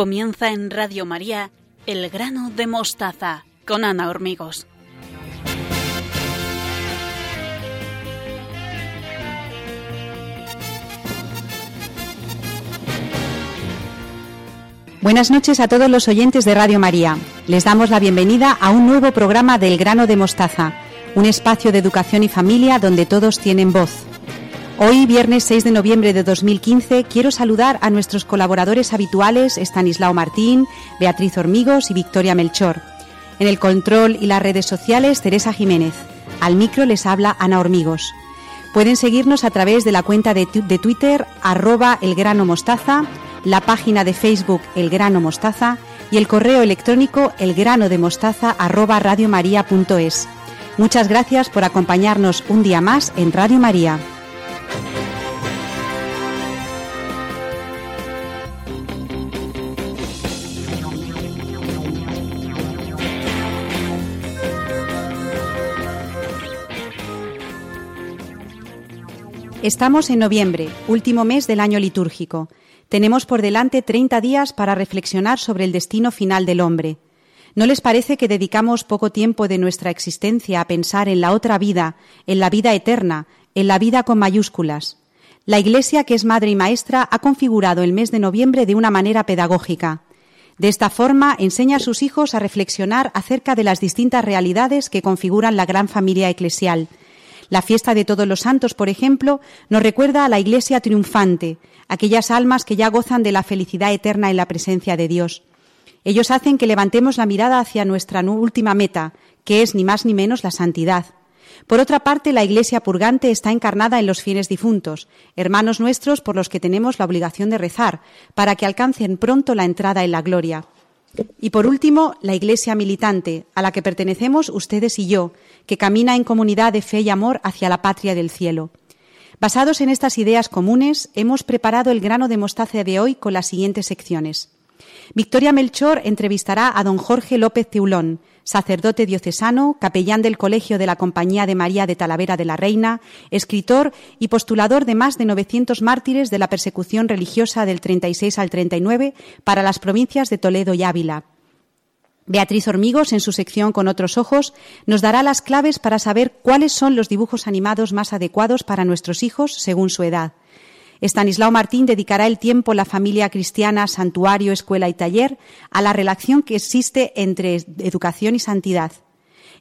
Comienza en Radio María El grano de mostaza con Ana Hormigos. Buenas noches a todos los oyentes de Radio María. Les damos la bienvenida a un nuevo programa del grano de mostaza, un espacio de educación y familia donde todos tienen voz. Hoy, viernes 6 de noviembre de 2015, quiero saludar a nuestros colaboradores habituales Estanislao Martín, Beatriz Hormigos y Victoria Melchor. En el control y las redes sociales, Teresa Jiménez. Al micro les habla Ana Hormigos. Pueden seguirnos a través de la cuenta de, Twitter, arroba elgranomostaza, la página de Facebook El Grano Mostaza y el correo electrónico elgranodemostaza arroba radiomaria.es. Muchas gracias por acompañarnos un día más en Radio María. Estamos en noviembre, último mes del año litúrgico. Tenemos por delante 30 días para reflexionar sobre el destino final del hombre. ¿No les parece que dedicamos poco tiempo de nuestra existencia a pensar en la otra vida, en la vida eterna, en la vida con mayúsculas? La Iglesia, que es madre y maestra, ha configurado el mes de noviembre de una manera pedagógica. De esta forma, enseña a sus hijos a reflexionar acerca de las distintas realidades que configuran la gran familia eclesial la fiesta de todos los santos, por ejemplo, nos recuerda a la Iglesia triunfante, aquellas almas que ya gozan de la felicidad eterna en la presencia de Dios. Ellos hacen que levantemos la mirada hacia nuestra última meta, que es ni más ni menos la santidad. Por otra parte, la Iglesia purgante está encarnada en los fieles difuntos, hermanos nuestros por los que tenemos la obligación de rezar, para que alcancen pronto la entrada en la gloria. Y por último, la Iglesia militante, a la que pertenecemos ustedes y yo, que camina en comunidad de fe y amor hacia la patria del cielo. Basados en estas ideas comunes, hemos preparado el grano de mostaza de hoy con las siguientes secciones. Victoria Melchor entrevistará a don Jorge López Teulón, sacerdote diocesano, capellán del Colegio de la Compañía de María de Talavera de la Reina, escritor y postulador de más de 900 mártires de la persecución religiosa del 36 al 39 para las provincias de Toledo y Ávila. Beatriz Hormigos, en su sección Con otros ojos, nos dará las claves para saber cuáles son los dibujos animados más adecuados para nuestros hijos según su edad. Estanislao Martín dedicará el tiempo la familia cristiana, santuario, escuela y taller a la relación que existe entre educación y santidad.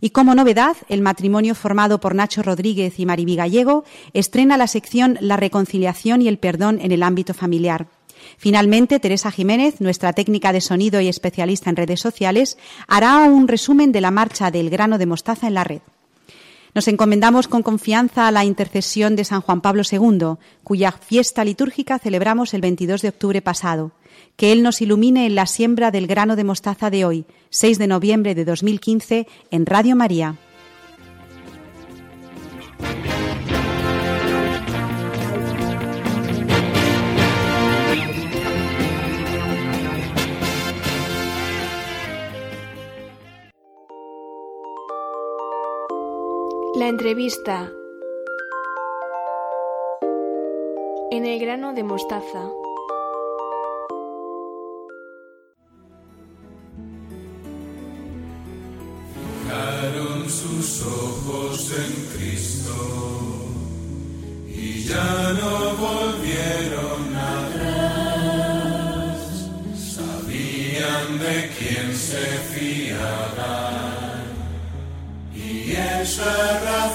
Y como novedad, el matrimonio formado por Nacho Rodríguez y Mariby Gallego estrena la sección La reconciliación y el perdón en el ámbito familiar. Finalmente, Teresa Jiménez, nuestra técnica de sonido y especialista en redes sociales, hará un resumen de la marcha del grano de mostaza en la red. Nos encomendamos con confianza a la intercesión de San Juan Pablo II, cuya fiesta litúrgica celebramos el 22 de octubre pasado. Que Él nos ilumine en la siembra del grano de mostaza de hoy, 6 de noviembre de 2015, en Radio María. La entrevista en el grano de mostaza. Sus ojos en Cristo y ya no y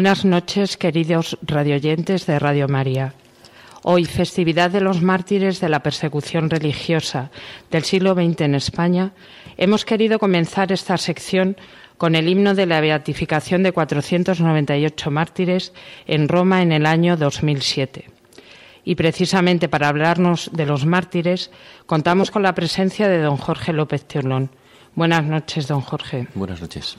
Buenas noches, queridos radioyentes de Radio María. Hoy, festividad de los mártires de la persecución religiosa del siglo XX en España, hemos querido comenzar esta sección con el himno de la beatificación de 498 mártires en Roma en el año 2007. Y precisamente para hablarnos de los mártires, contamos con la presencia de don Jorge López Teolón. Buenas noches, don Jorge. Buenas noches.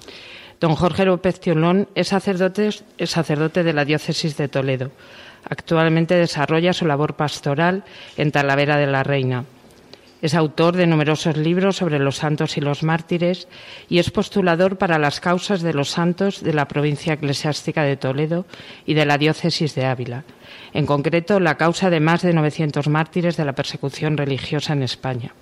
Don Jorge López Teolón es sacerdote, es sacerdote de la diócesis de Toledo. Actualmente desarrolla su labor pastoral en Talavera de la Reina. Es autor de numerosos libros sobre los santos y los mártires y es postulador para las causas de los santos de la provincia eclesiástica de Toledo y de la diócesis de Ávila. En concreto, la causa de más de 900 mártires de la persecución religiosa en España.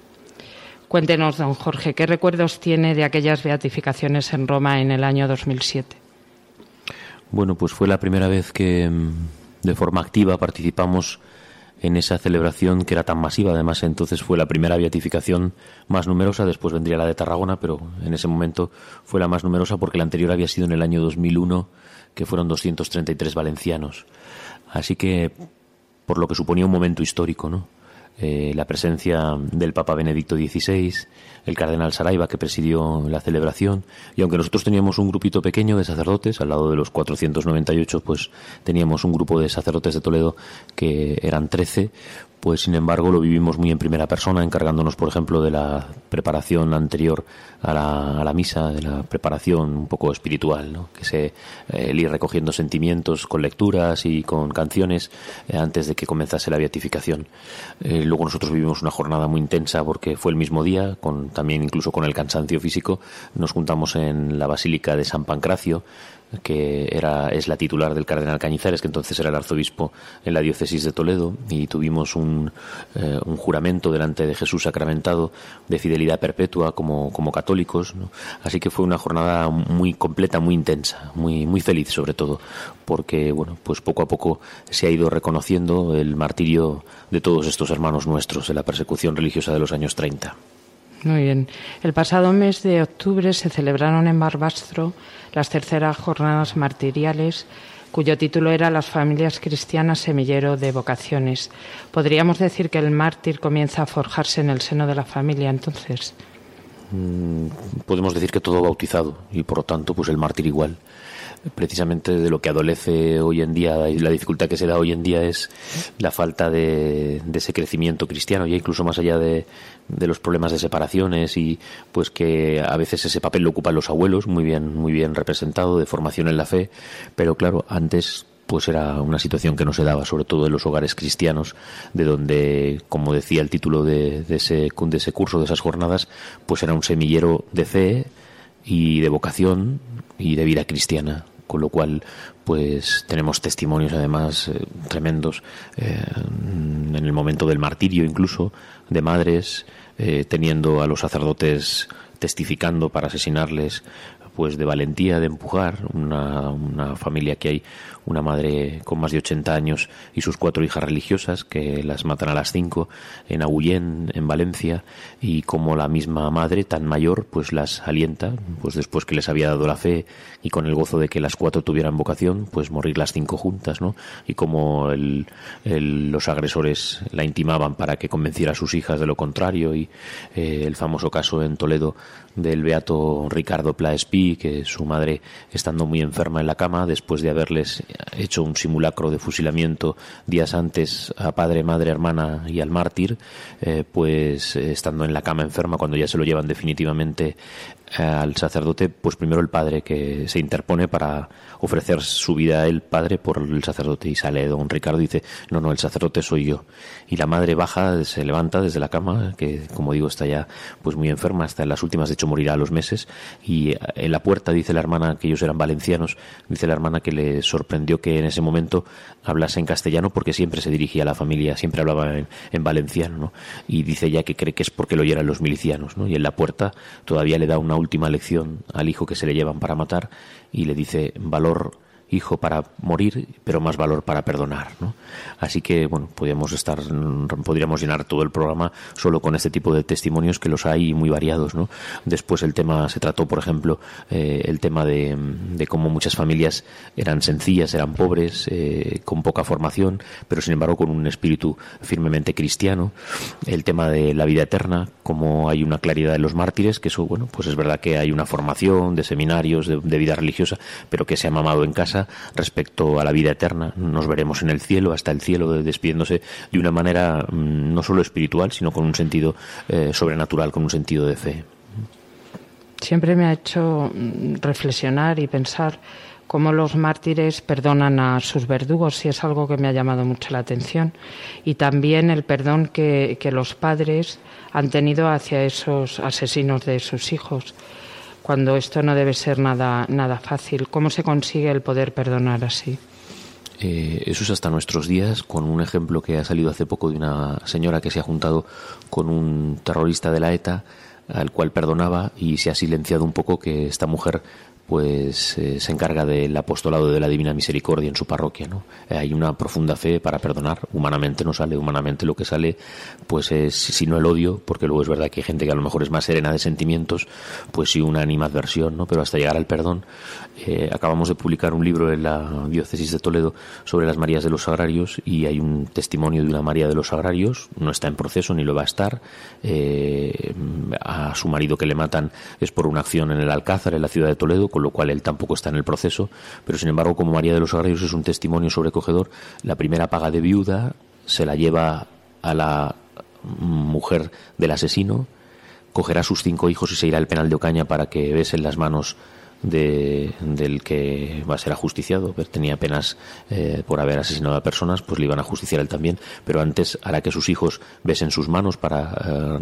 Cuéntenos, don Jorge, ¿qué recuerdos tiene de aquellas beatificaciones en Roma en el año 2007? Bueno, pues fue la primera vez que mm, de forma activa participamos en esa celebración que era tan masiva. Además, entonces fue la primera beatificación más numerosa, después vendría la de Tarragona, pero en ese momento fue la más numerosa porque la anterior había sido en el año 2001, que fueron 233 valencianos. Así que, por lo que suponía un momento histórico, ¿no? Eh, la presencia del Papa Benedicto XVI, el cardenal Saraiva que presidió la celebración. Y aunque nosotros teníamos un grupito pequeño de sacerdotes al lado de los 498 pues teníamos un grupo de sacerdotes de Toledo que eran 13 pues sin embargo lo vivimos muy en primera persona, encargándonos, por ejemplo, de la preparación anterior a la, misa, de la preparación un poco espiritual, que se eh, ir recogiendo sentimientos con lecturas y con canciones eh, antes de que comenzase la beatificación. Eh, luego nosotros vivimos una jornada muy intensa porque fue el mismo día, con, también incluso con el cansancio físico, nos juntamos en la Basílica de San Pancracio, que era, es la titular del cardenal Cañizares, que entonces era el arzobispo en la diócesis de Toledo, y tuvimos un, eh, un juramento delante de Jesús sacramentado de fidelidad perpetua como, como católicos. Así que fue una jornada muy completa, muy intensa, muy, muy feliz sobre todo, porque bueno, pues poco a poco se ha ido reconociendo el martirio de todos estos hermanos nuestros en la persecución religiosa de los años 30. Muy bien. El pasado mes de octubre se celebraron en Barbastro las terceras jornadas martiriales, cuyo título era Las familias cristianas semillero de vocaciones. ¿Podríamos decir que el mártir comienza a forjarse en el seno de la familia entonces? Mm, podemos decir que todo bautizado y por lo tanto pues el mártir igual precisamente de lo que adolece hoy en día y la dificultad que se da hoy en día es la falta de, ese crecimiento cristiano, ya incluso más allá de, de, los problemas de separaciones y pues que a veces ese papel lo ocupan los abuelos, muy bien, muy bien representado, de formación en la fe, pero claro, antes pues era una situación que no se daba, sobre todo en los hogares cristianos, de donde, como decía el título de, de, ese, de ese curso, de esas jornadas, pues era un semillero de fe y de vocación y de vida cristiana con lo cual pues tenemos testimonios además eh, tremendos eh, en el momento del martirio incluso de madres eh, teniendo a los sacerdotes testificando para asesinarles pues de valentía de empujar una, una familia que hay una madre con más de 80 años y sus cuatro hijas religiosas que las matan a las cinco en Agullén, en Valencia, y como la misma madre tan mayor pues las alienta, pues después que les había dado la fe y con el gozo de que las cuatro tuvieran vocación, pues morir las cinco juntas, ¿no? Y como el, los agresores la intimaban para que convenciera a sus hijas de lo contrario y eh, el famoso caso en Toledo del beato Ricardo Plaespí, que su madre, estando muy enferma en la cama, después de haberles hecho un simulacro de fusilamiento días antes a padre, madre, hermana y al mártir, eh, pues eh, estando en la cama enferma, cuando ya se lo llevan definitivamente al sacerdote, pues primero el padre que se interpone para ofrecer su vida él, padre, por el sacerdote. Y sale don Ricardo dice, no, no, el sacerdote soy yo. Y la madre baja, se levanta desde la cama, que como digo está ya pues muy enferma, hasta en las últimas, de hecho morirá a los meses. Y en la puerta dice la hermana, que ellos eran valencianos, dice la hermana que le sorprendió que en ese momento hablase en castellano porque siempre se dirigía a la familia, siempre hablaba en, valenciano, ¿no? Y dice ya que cree que es porque lo oyeran los milicianos, ¿no? Y en la puerta todavía le da una última lección al hijo que se le llevan para matar y le dice valor hijo para morir, pero más valor para perdonar. ¿no? Así que, bueno, podríamos, estar, podríamos llenar todo el programa solo con este tipo de testimonios que los hay muy variados. ¿no? Después el tema se trató, por ejemplo, eh, el tema de, de, cómo muchas familias eran sencillas, eran pobres, eh, con poca formación, pero sin embargo con un espíritu firmemente cristiano. El tema de la vida eterna, cómo hay una claridad en los mártires, que eso, bueno, pues es verdad que hay una formación de seminarios, de, de vida religiosa, pero que se ha mamado en casa respecto a la vida eterna. Nos veremos en el cielo, hasta el cielo, despidiéndose de una manera mm, no solo espiritual, sino con un sentido eh, sobrenatural, con un sentido de fe. Siempre me ha hecho mm, reflexionar y pensar cómo los mártires perdonan a sus verdugos, y es algo que me ha llamado mucho la atención. Y también el perdón que, que los padres han tenido hacia esos asesinos de sus hijos cuando esto no debe ser nada, nada fácil. ¿Cómo se consigue el poder perdonar así? Eh, eso es hasta nuestros días, con un ejemplo que ha salido hace poco de una señora que se ha juntado con un terrorista de la ETA, al cual perdonaba y se ha silenciado un poco que esta mujer pues eh, se encarga del apostolado de la Divina Misericordia en su parroquia. ¿no? Eh, hay una profunda fe para perdonar. Humanamente no sale, humanamente lo que sale pues es, si no el odio, porque luego es verdad que hay gente que a lo mejor es más serena de sentimientos, pues sí una animadversión, ¿no? pero hasta llegar al perdón. Eh, acabamos de publicar un libro en la diócesis de Toledo sobre las Marías de los Sagrarios y hay un testimonio de una María de los Sagrarios, no está en proceso ni lo va a estar. a su marido que le matan es por una acción en el Alcázar, en la ciudad de Toledo, con lo cual él tampoco está en el proceso, pero sin embargo, como María de los Sagrarios es un testimonio sobrecogedor, la primera paga de viuda se la lleva a la mujer del asesino, cogerá sus cinco hijos y se irá al penal de Ocaña para que besen las manos de, del que va a ser ajusticiado, tenía penas eh, por haber asesinado a personas, pues le iban a justiciar él también, pero antes hará que sus hijos besen sus manos para eh,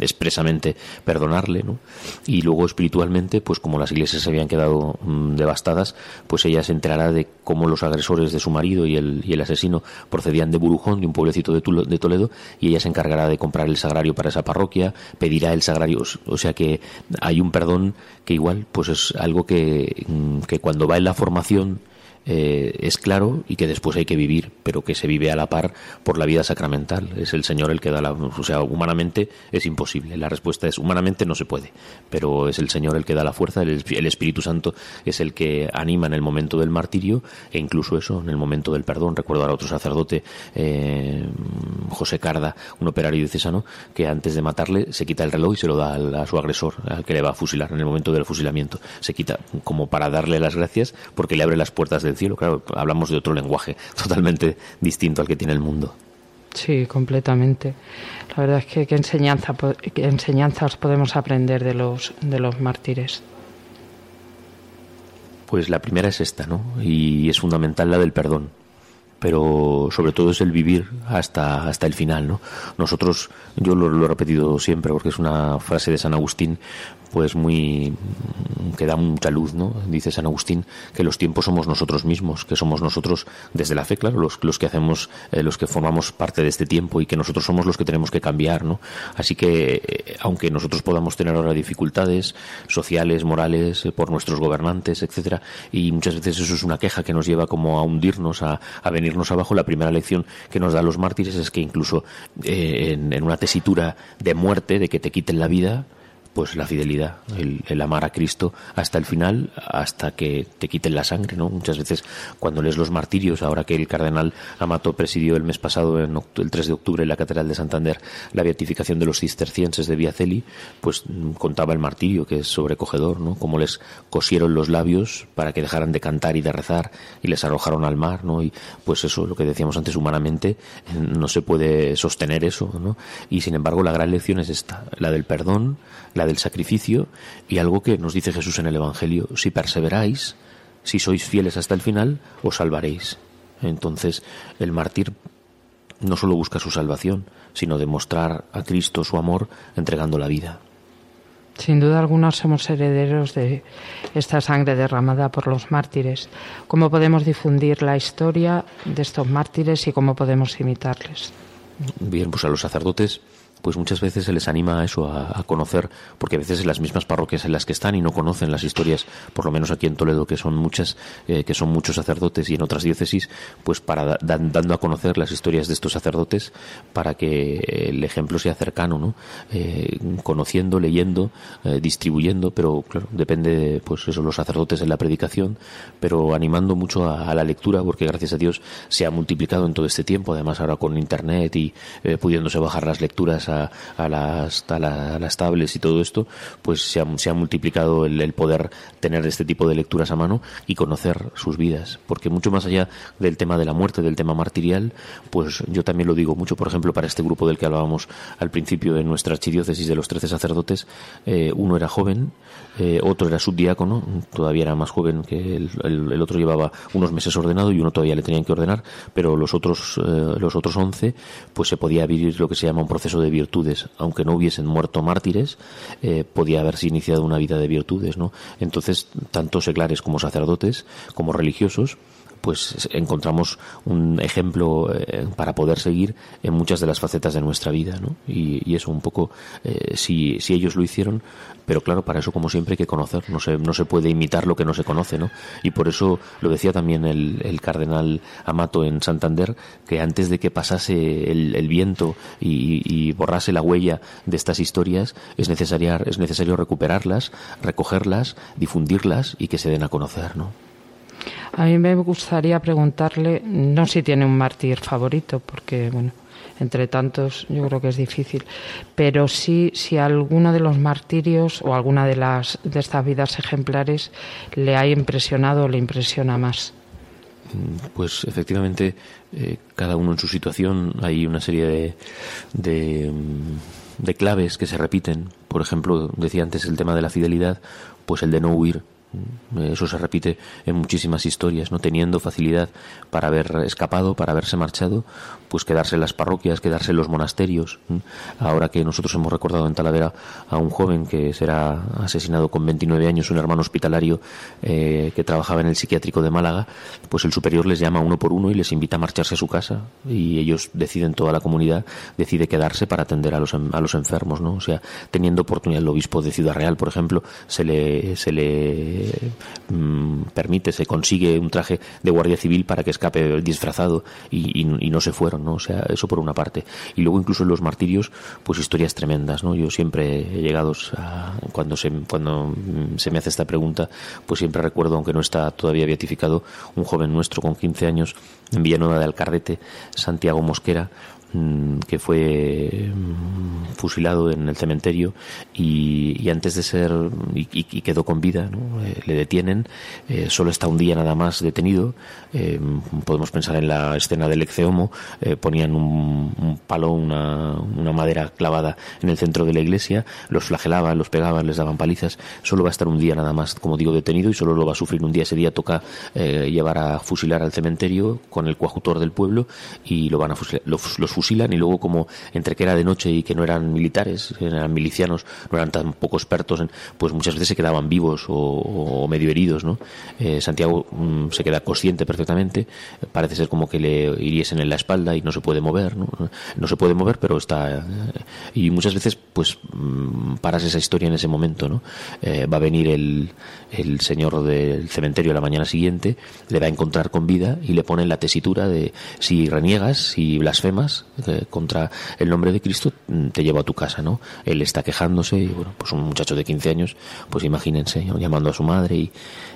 expresamente perdonarle, ¿no? Y luego espiritualmente, pues como las iglesias se habían quedado mm, devastadas, pues ella se enterará de cómo los agresores de su marido y el, y el asesino procedían de Burujón, de un pueblecito de, de Toledo, y ella se encargará de comprar el sagrario para esa parroquia, pedirá el sagrario, o sea que hay un perdón que igual pues es algo que, mm, que cuando va en la formación eh, es claro y que después hay que vivir, pero que se vive a la par por la vida sacramental. Es el Señor el que da la. O sea, humanamente es imposible. La respuesta es: humanamente no se puede, pero es el Señor el que da la fuerza, el, Espíritu Santo es el que anima en el momento del martirio e incluso eso, en el momento del perdón. Recuerdo a otro sacerdote, eh, José Carda, un operario diocesano, que antes de matarle se quita el reloj y se lo da a su agresor, al que le va a fusilar en el momento del fusilamiento. Se quita como para darle las gracias porque le abre las puertas del cielo. Claro, hablamos de otro lenguaje totalmente distinto al que tiene el mundo. Sí, completamente. La verdad es que qué enseñanza, qué enseñanzas podemos aprender de los de los mártires. Pues la primera es esta, ¿no? Y es fundamental la del perdón pero sobre todo es el vivir hasta, hasta el final, ¿no? Nosotros, yo lo, lo, he repetido siempre porque es una frase de San Agustín, pues muy que da mucha luz, ¿no? Dice San Agustín que los tiempos somos nosotros mismos, que somos nosotros desde la fe, claro, los, los que hacemos, eh, los que formamos parte de este tiempo y que nosotros somos los que tenemos que cambiar, ¿no? Así que eh, aunque nosotros podamos tener ahora dificultades sociales, morales, eh, por nuestros gobernantes, etcétera, y muchas veces eso es una queja que nos lleva como a hundirnos, a, a venirnos abajo, la primera lección que nos da los mártires es que incluso en, en una tesitura de muerte, de que te quiten la vida, pues la fidelidad, el, el, amar a Cristo hasta el final, hasta que te quiten la sangre, ¿no? Muchas veces cuando lees los martirios, ahora que el cardenal Amato presidió el mes pasado, en el 3 de octubre, en la Catedral de Santander, la beatificación de los cistercienses de Viaceli, pues contaba el martirio, que es sobrecogedor, ¿no? Cómo les cosieron los labios para que dejaran de cantar y de rezar y les arrojaron al mar, ¿no? Y pues eso, lo que decíamos antes, humanamente no se puede sostener eso, ¿no? Y sin embargo, la gran lección es esta, la del perdón, la del sacrificio y algo que nos dice Jesús en el Evangelio, si perseveráis, si sois fieles hasta el final, os salvaréis. Entonces, el mártir no solo busca su salvación, sino demostrar a Cristo su amor entregando la vida. Sin duda alguna somos herederos de esta sangre derramada por los mártires. ¿Cómo podemos difundir la historia de estos mártires y cómo podemos imitarles? Bien, pues a los sacerdotes pues muchas veces se les anima a eso, a, conocer, porque a veces en las mismas parroquias en las que están y no conocen las historias, por lo menos aquí en Toledo, que son muchas, eh, que son muchos sacerdotes y en otras diócesis, pues para dando a conocer las historias de estos sacerdotes para que el ejemplo sea cercano, ¿no? Eh, conociendo, leyendo, eh, distribuyendo, pero claro, depende, pues eso, los sacerdotes en la predicación, pero animando mucho a, la lectura, porque gracias a Dios se ha multiplicado en todo este tiempo, además ahora con internet y pudiéndose bajar las lecturas las, a, las tablets y todo esto, pues se ha, multiplicado el, poder tener este tipo de lecturas a mano y conocer sus vidas. Porque mucho más allá del tema de la muerte, del tema martirial, pues yo también lo digo mucho, por ejemplo, para este grupo del que hablábamos al principio en nuestra archidiócesis de los trece sacerdotes, eh, uno era joven, eh, otro era subdiácono, todavía era más joven que el, el, otro llevaba unos meses ordenado y uno todavía le tenían que ordenar, pero los otros, eh, los otros once, pues se podía vivir lo que se llama un proceso de virtudes, aunque no hubiesen muerto mártires, eh, podía haberse iniciado una vida de virtudes, ¿no? Entonces, tanto seglares como sacerdotes, como religiosos, pues encontramos un ejemplo eh, para poder seguir en muchas de las facetas de nuestra vida, ¿no? Y, eso un poco, eh, si, si ellos lo hicieron, pero claro, para eso como siempre hay que conocer, no se, no se puede imitar lo que no se conoce, ¿no? Y por eso lo decía también el, el cardenal Amato en Santander, que antes de que pasase el, el viento y, borrase la huella de estas historias, es, necesaria, es necesario recuperarlas, recogerlas, difundirlas y que se den a conocer, ¿no? A mí me gustaría preguntarle, no si tiene un mártir favorito, porque, bueno, entre tantos yo creo que es difícil, pero sí si alguno de los martirios o alguna de, las, de estas vidas ejemplares le ha impresionado o le impresiona más. Mm, pues efectivamente, eh, cada uno en su situación hay una serie de, de, mm, de claves que se repiten. Por ejemplo, decía antes el tema de la fidelidad, pues el de no huir eso se repite en muchísimas historias, no teniendo facilidad para haber escapado, para haberse marchado, pues quedarse en las parroquias, quedarse en los monasterios. Ahora que nosotros hemos recordado en Talavera a un joven que será asesinado con 29 años, un hermano hospitalario eh, que trabajaba en el psiquiátrico de Málaga, pues el superior les llama uno por uno y les invita a marcharse a su casa y ellos deciden, toda la comunidad decide quedarse para atender a los, a los enfermos, ¿no? O sea, teniendo oportunidad el obispo de Ciudad Real, por ejemplo, se le, se le mm, permite, se consigue un traje de guardia civil para que escape disfrazado y no se fueron. ¿no? O sea, eso por una parte. Y luego incluso en los martirios, pues historias tremendas, ¿no? Yo siempre he llegado a, cuando se, cuando se me hace esta pregunta, pues siempre recuerdo, aunque no está todavía beatificado, un joven nuestro con 15 años en Villanueva de Alcarrete, Santiago Mosquera, Mm, que fue mm, fusilado en el cementerio y, antes de ser y, quedó con vida eh, le detienen eh, solo está un día nada más detenido. Eh, podemos pensar en la escena del exeomo ponían un, palo una, una, madera clavada en el centro de la iglesia los flagelaban los pegaban les daban palizas. Solo va a estar un día nada más como digo detenido y solo lo va a sufrir un día. Ese día toca llevar a fusilar al cementerio con el coajutor del pueblo y lo van a fusilar los, los fusilan y luego como entre que era de noche y que no eran militares, eran milicianos, no eran tan poco expertos, en, pues muchas veces se quedaban vivos o, medio heridos, ¿no? Eh, Santiago mm, se queda consciente perfectamente, parece ser como que le hiriesen en la espalda y no se puede mover, ¿no? No se puede mover, pero está... Eh, y muchas veces pues mm, paras esa historia en ese momento, ¿no? Eh, va a venir el, el señor del cementerio a la mañana siguiente, le va a encontrar con vida y le pone la tesitura de si reniegas, si blasfemas, contra el nombre de Cristo mm, te lleva a tu casa, ¿no? Él está quejándose y, bueno, pues un muchacho de 15 años, pues imagínense, llamando a su madre y,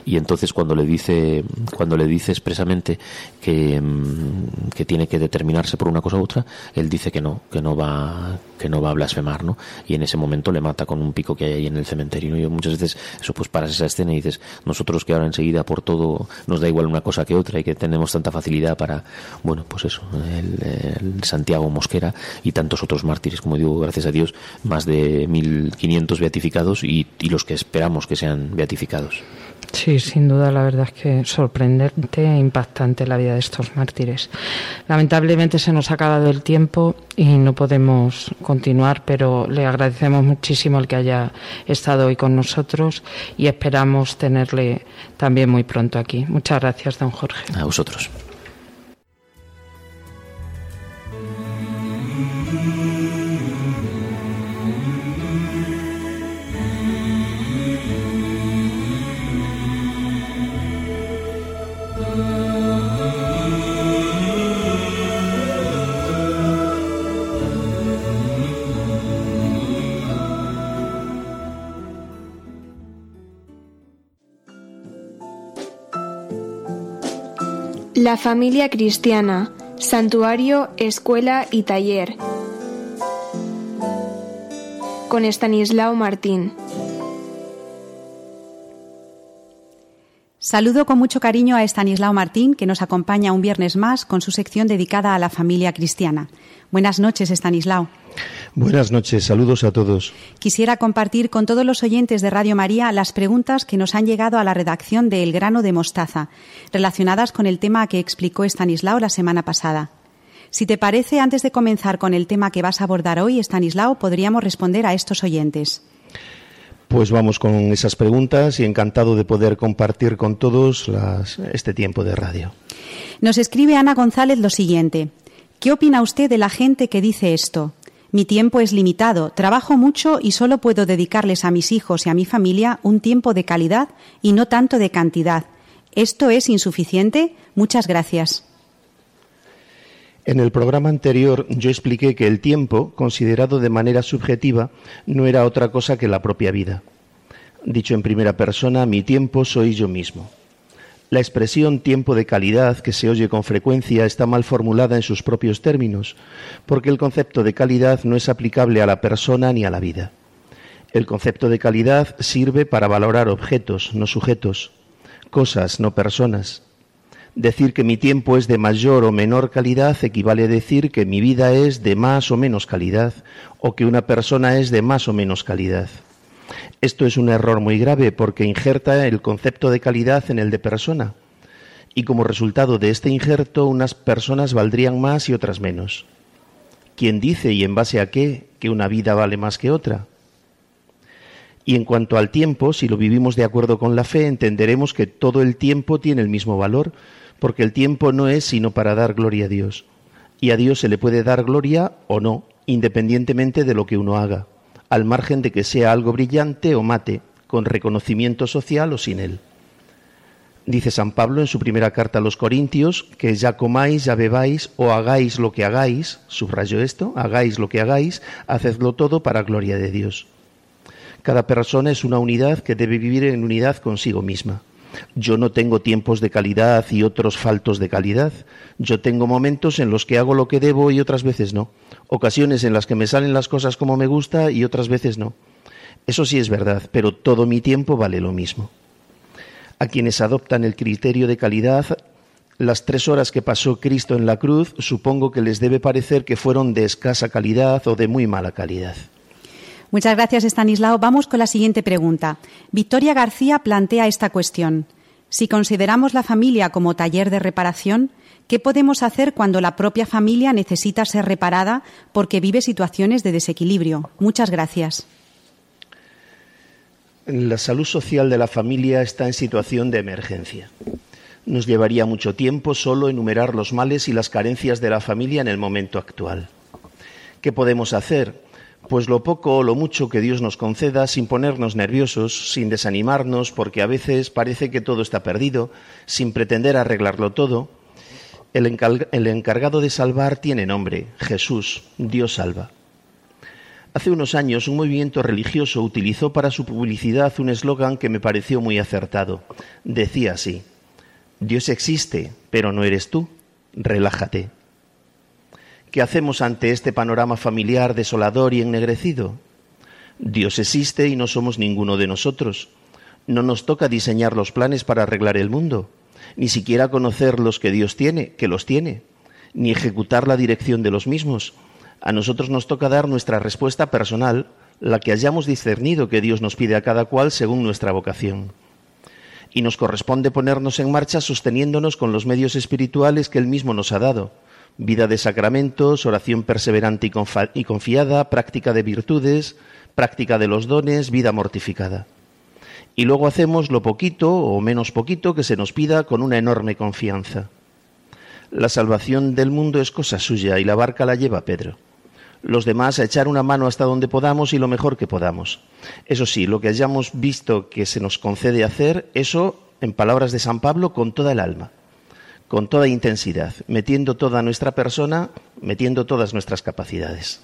y entonces cuando le dice, cuando le dice expresamente que, mm, que tiene que determinarse por una cosa u otra, él dice que no, que no va, que no va a blasfemar, ¿no? Y en ese momento le mata con un pico que hay ahí en el cementerio, Y muchas veces eso pues paras esa escena y dices, nosotros que ahora enseguida por todo nos da igual una cosa que otra y que tenemos tanta facilidad para, bueno, pues eso, el, Santiago Mosquera y tantos otros mártires, como digo, gracias a Dios, más de 1500 beatificados y, y los que esperamos que sean beatificados. Sí, sin duda, la verdad es que sorprendente e impactante la vida de estos mártires. Lamentablemente se nos ha acabado el tiempo y no podemos continuar, pero le agradecemos muchísimo el que haya estado hoy con nosotros y esperamos tenerle también muy pronto aquí. Muchas gracias, don Jorge. A vosotros. La familia cristiana, santuario, escuela y taller. Con Estanislao Martín. Saludo con mucho cariño a Estanislao Martín, que nos acompaña un viernes más con su sección dedicada a la familia cristiana. Buenas noches, Estanislao. Buenas noches, saludos a todos. Quisiera compartir con todos los oyentes de Radio María las preguntas que nos han llegado a la redacción de El grano de mostaza, relacionadas con el tema que explicó Estanislao la semana pasada. Si te parece, antes de comenzar con el tema que vas a abordar hoy, Estanislao, podríamos responder a estos oyentes. Pues vamos con esas preguntas y encantado de poder compartir con todos este tiempo de radio. Nos escribe Ana González lo siguiente. ¿Qué opina usted de la gente que dice esto? Mi tiempo es limitado, trabajo mucho y solo puedo dedicarles a mis hijos y a mi familia un tiempo de calidad y no tanto de cantidad. ¿Esto es insuficiente? Muchas gracias. En el programa anterior yo expliqué que el tiempo, considerado de manera subjetiva, no era otra cosa que la propia vida. Dicho en primera persona, mi tiempo soy yo mismo. La expresión tiempo de calidad que se oye con frecuencia está mal formulada en sus propios términos, porque el concepto de calidad no es aplicable a la persona ni a la vida. El concepto de calidad sirve para valorar objetos, no sujetos, cosas, no personas. Decir que mi tiempo es de mayor o menor calidad equivale a decir que mi vida es de más o menos calidad o que una persona es de más o menos calidad. Esto es un error muy grave porque injerta el concepto de calidad en el de persona y como resultado de este injerto unas personas valdrían más y otras menos. ¿Quién dice y en base a qué que una vida vale más que otra? Y en cuanto al tiempo, si lo vivimos de acuerdo con la fe, entenderemos que todo el tiempo tiene el mismo valor, porque el tiempo no es sino para dar gloria a Dios. Y a Dios se le puede dar gloria o no, independientemente de lo que uno haga, al margen de que sea algo brillante o mate, con reconocimiento social o sin él. Dice San Pablo en su primera carta a los Corintios que ya comáis, ya bebáis o hagáis lo que hagáis, subrayo esto, hagáis lo que hagáis, hacedlo todo para gloria de Dios. Cada persona es una unidad que debe vivir en unidad consigo misma. Yo no tengo tiempos de calidad y otros faltos de calidad. Yo tengo momentos en los que hago lo que debo y otras veces no. Ocasiones en las que me salen las cosas como me gusta y otras veces no. Eso sí es verdad, pero todo mi tiempo vale lo mismo. A quienes adoptan el criterio de calidad, las tres horas que pasó Cristo en la cruz supongo que les debe parecer que fueron de escasa calidad o de muy mala calidad. Muchas gracias, Estanislao. Vamos con la siguiente pregunta. Victoria García plantea esta cuestión. Si consideramos la familia como taller de reparación, ¿qué podemos hacer cuando la propia familia necesita ser reparada porque vive situaciones de desequilibrio? Muchas gracias. La salud social de la familia está en situación de emergencia. Nos llevaría mucho tiempo solo enumerar los males y las carencias de la familia en el momento actual. ¿Qué podemos hacer? Pues lo poco o lo mucho que Dios nos conceda sin ponernos nerviosos, sin desanimarnos, porque a veces parece que todo está perdido, sin pretender arreglarlo todo. El, encargado de salvar tiene nombre, Jesús, Dios salva. Hace unos años un movimiento religioso utilizó para su publicidad un eslogan que me pareció muy acertado. Decía así, Dios existe, pero no eres tú, relájate. ¿Qué hacemos ante este panorama familiar desolador y ennegrecido? Dios existe y no somos ninguno de nosotros. No nos toca diseñar los planes para arreglar el mundo, ni siquiera conocer los que Dios tiene, que los tiene, ni ejecutar la dirección de los mismos. A nosotros nos toca dar nuestra respuesta personal, la que hayamos discernido que Dios nos pide a cada cual según nuestra vocación. Y nos corresponde ponernos en marcha sosteniéndonos con los medios espirituales que Él mismo nos ha dado vida de sacramentos, oración perseverante y confiada, práctica de virtudes, práctica de los dones, vida mortificada. Y luego hacemos lo poquito o menos poquito que se nos pida con una enorme confianza. La salvación del mundo es cosa suya y la barca la lleva Pedro. Los demás a echar una mano hasta donde podamos y lo mejor que podamos. Eso sí, lo que hayamos visto que se nos concede hacer, eso, en palabras de San Pablo, con toda el alma con toda intensidad, metiendo toda nuestra persona, metiendo todas nuestras capacidades.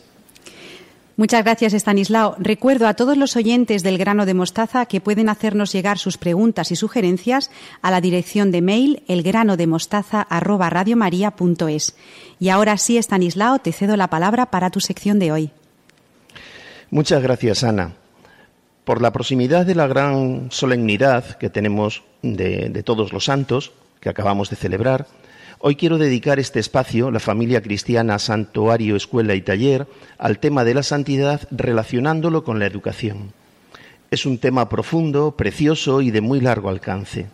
Muchas gracias, Estanislao. Recuerdo a todos los oyentes del grano de mostaza que pueden hacernos llegar sus preguntas y sugerencias a la dirección de mail elgranodemostaza@radiomaria.es. Y ahora sí, Estanislao, te cedo la palabra para tu sección de hoy. Muchas gracias, Ana. Por la proximidad de la gran solemnidad que tenemos de, de todos los santos que acabamos de celebrar, Hoy quiero dedicar este espacio, la familia cristiana Santuario, Escuela y Taller, al tema de la santidad relacionándolo con la educación. Es un tema profundo, precioso y de muy largo alcance.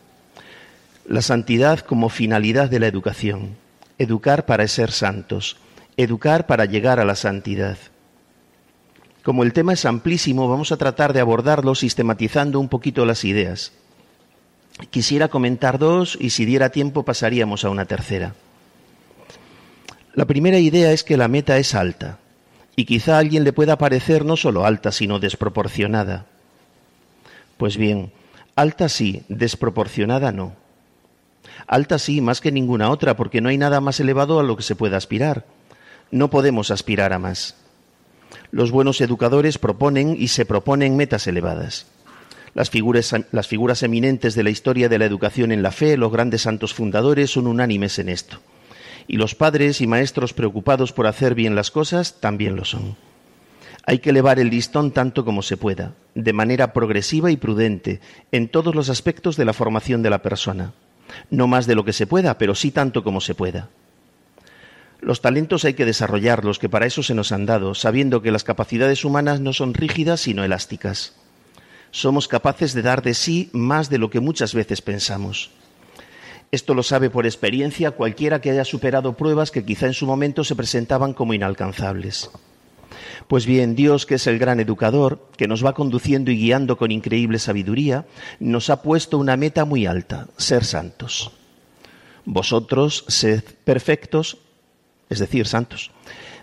La santidad como finalidad de la educación. Educar para ser santos. Educar para llegar a la santidad. Como el tema es amplísimo, vamos a tratar de abordarlo sistematizando un poquito las ideas. Quisiera comentar dos y si diera tiempo pasaríamos a una tercera. La primera idea es que la meta es alta y quizá a alguien le pueda parecer no solo alta sino desproporcionada. Pues bien, alta sí, desproporcionada no. Alta sí, más que ninguna otra, porque no hay nada más elevado a lo que se pueda aspirar. No podemos aspirar a más. Los buenos educadores proponen y se proponen metas elevadas. Las figuras, eminentes de la historia de la educación en la fe, los grandes santos fundadores, son unánimes en esto. Y los padres y maestros preocupados por hacer bien las cosas también lo son. Hay que elevar el listón tanto como se pueda, de manera progresiva y prudente, en todos los aspectos de la formación de la persona. No más de lo que se pueda, pero sí tanto como se pueda. Los talentos hay que desarrollarlos, que para eso se nos han dado, sabiendo que las capacidades humanas no son rígidas sino elásticas somos capaces de dar de sí más de lo que muchas veces pensamos. Esto lo sabe por experiencia cualquiera que haya superado pruebas que quizá en su momento se presentaban como inalcanzables. Pues bien, Dios, que es el gran educador, que nos va conduciendo y guiando con increíble sabiduría, nos ha puesto una meta muy alta, ser santos. Vosotros sed perfectos, es decir, santos.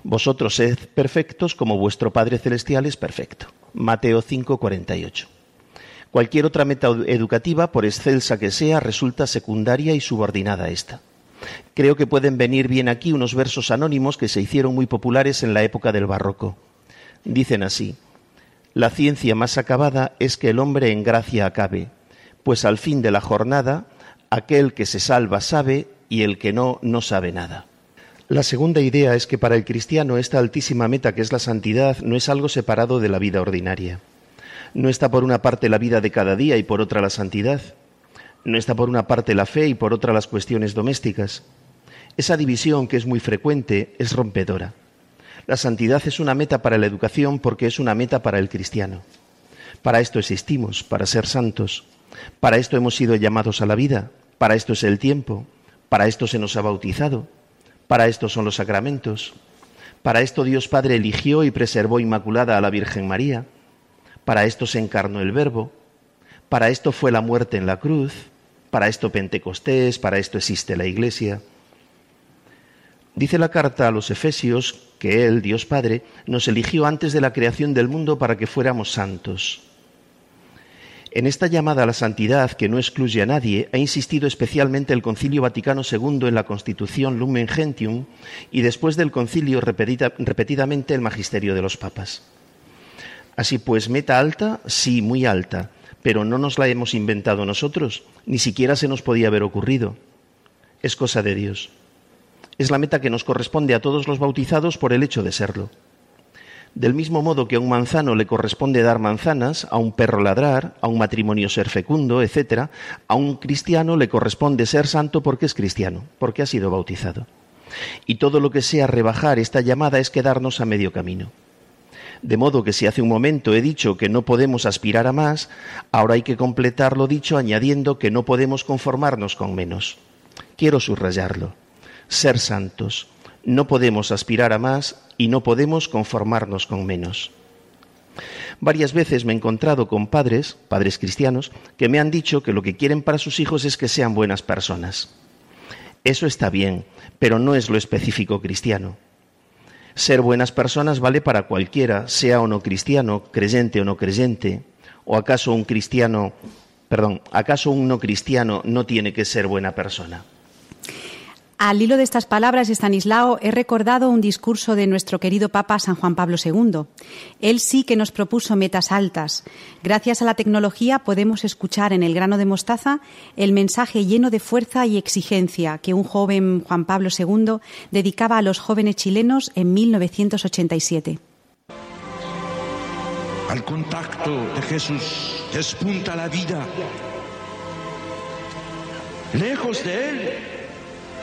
Vosotros sed perfectos como vuestro Padre Celestial es perfecto. Mateo 5:48. Cualquier otra meta educativa, por excelsa que sea, resulta secundaria y subordinada a esta. Creo que pueden venir bien aquí unos versos anónimos que se hicieron muy populares en la época del barroco. Dicen así, La ciencia más acabada es que el hombre en gracia acabe, pues al fin de la jornada aquel que se salva sabe y el que no no sabe nada. La segunda idea es que para el cristiano esta altísima meta que es la santidad no es algo separado de la vida ordinaria. No está por una parte la vida de cada día y por otra la santidad. No está por una parte la fe y por otra las cuestiones domésticas. Esa división, que es muy frecuente, es rompedora. La santidad es una meta para la educación porque es una meta para el cristiano. Para esto existimos, para ser santos. Para esto hemos sido llamados a la vida. Para esto es el tiempo. Para esto se nos ha bautizado. Para esto son los sacramentos. Para esto Dios Padre eligió y preservó inmaculada a la Virgen María. Para esto se encarnó el Verbo, para esto fue la muerte en la cruz, para esto Pentecostés, para esto existe la Iglesia. Dice la carta a los Efesios que Él, Dios Padre, nos eligió antes de la creación del mundo para que fuéramos santos. En esta llamada a la santidad, que no excluye a nadie, ha insistido especialmente el Concilio Vaticano II en la Constitución Lumen Gentium y después del concilio repetidamente el Magisterio de los Papas. Así pues, meta alta, sí, muy alta, pero no nos la hemos inventado nosotros, ni siquiera se nos podía haber ocurrido. Es cosa de Dios. Es la meta que nos corresponde a todos los bautizados por el hecho de serlo. Del mismo modo que a un manzano le corresponde dar manzanas, a un perro ladrar, a un matrimonio ser fecundo, etc., a un cristiano le corresponde ser santo porque es cristiano, porque ha sido bautizado. Y todo lo que sea rebajar esta llamada es quedarnos a medio camino. De modo que si hace un momento he dicho que no podemos aspirar a más, ahora hay que completar lo dicho añadiendo que no podemos conformarnos con menos. Quiero subrayarlo. Ser santos. No podemos aspirar a más y no podemos conformarnos con menos. Varias veces me he encontrado con padres, padres cristianos, que me han dicho que lo que quieren para sus hijos es que sean buenas personas. Eso está bien, pero no es lo específico cristiano. Ser buenas personas vale para cualquiera, sea o no cristiano, creyente o no creyente. ¿O acaso un cristiano, perdón, acaso un no cristiano no tiene que ser buena persona? Al hilo de estas palabras, Estanislao, he recordado un discurso de nuestro querido Papa San Juan Pablo II. Él sí que nos propuso metas altas. Gracias a la tecnología podemos escuchar en el grano de mostaza el mensaje lleno de fuerza y exigencia que un joven Juan Pablo II dedicaba a los jóvenes chilenos en 1987. Al contacto de Jesús despunta la vida. Lejos de Él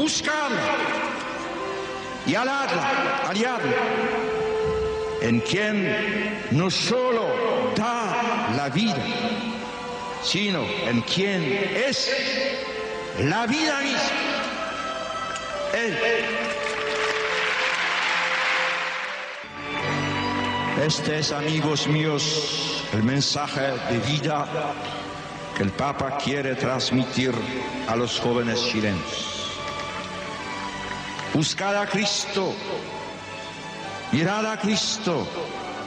buscarla y aladla, aliarla, en quien no solo da la vida, sino en quien es la vida misma. Él. Este es, amigos míos, el mensaje de vida que el Papa quiere transmitir a los jóvenes chilenos. Buscad a Cristo, mirad a Cristo,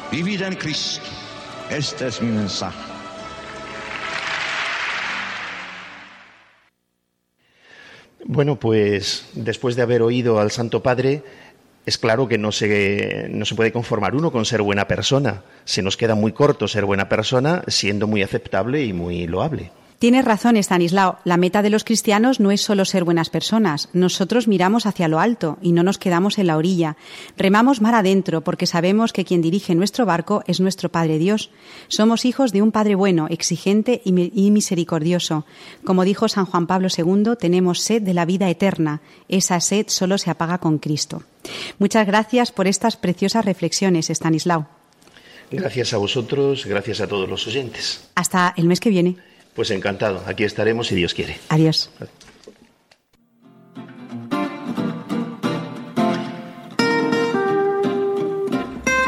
vivid en Cristo. Este es mi mensaje. Bueno, pues después de haber oído al Santo Padre, es claro que no se, no se puede conformar uno con ser buena persona. Se nos queda muy corto ser buena persona, siendo muy aceptable y muy loable. Tienes razón, Stanislao. La meta de los cristianos no es solo ser buenas personas. Nosotros miramos hacia lo alto y no nos quedamos en la orilla. Remamos mar adentro porque sabemos que quien dirige nuestro barco es nuestro Padre Dios. Somos hijos de un Padre bueno, exigente y misericordioso. Como dijo San Juan Pablo II, tenemos sed de la vida eterna. Esa sed solo se apaga con Cristo. Muchas gracias por estas preciosas reflexiones, Stanislao. Gracias a vosotros, gracias a todos los oyentes. Hasta el mes que viene. Pues encantado, aquí estaremos si Dios quiere. Adiós.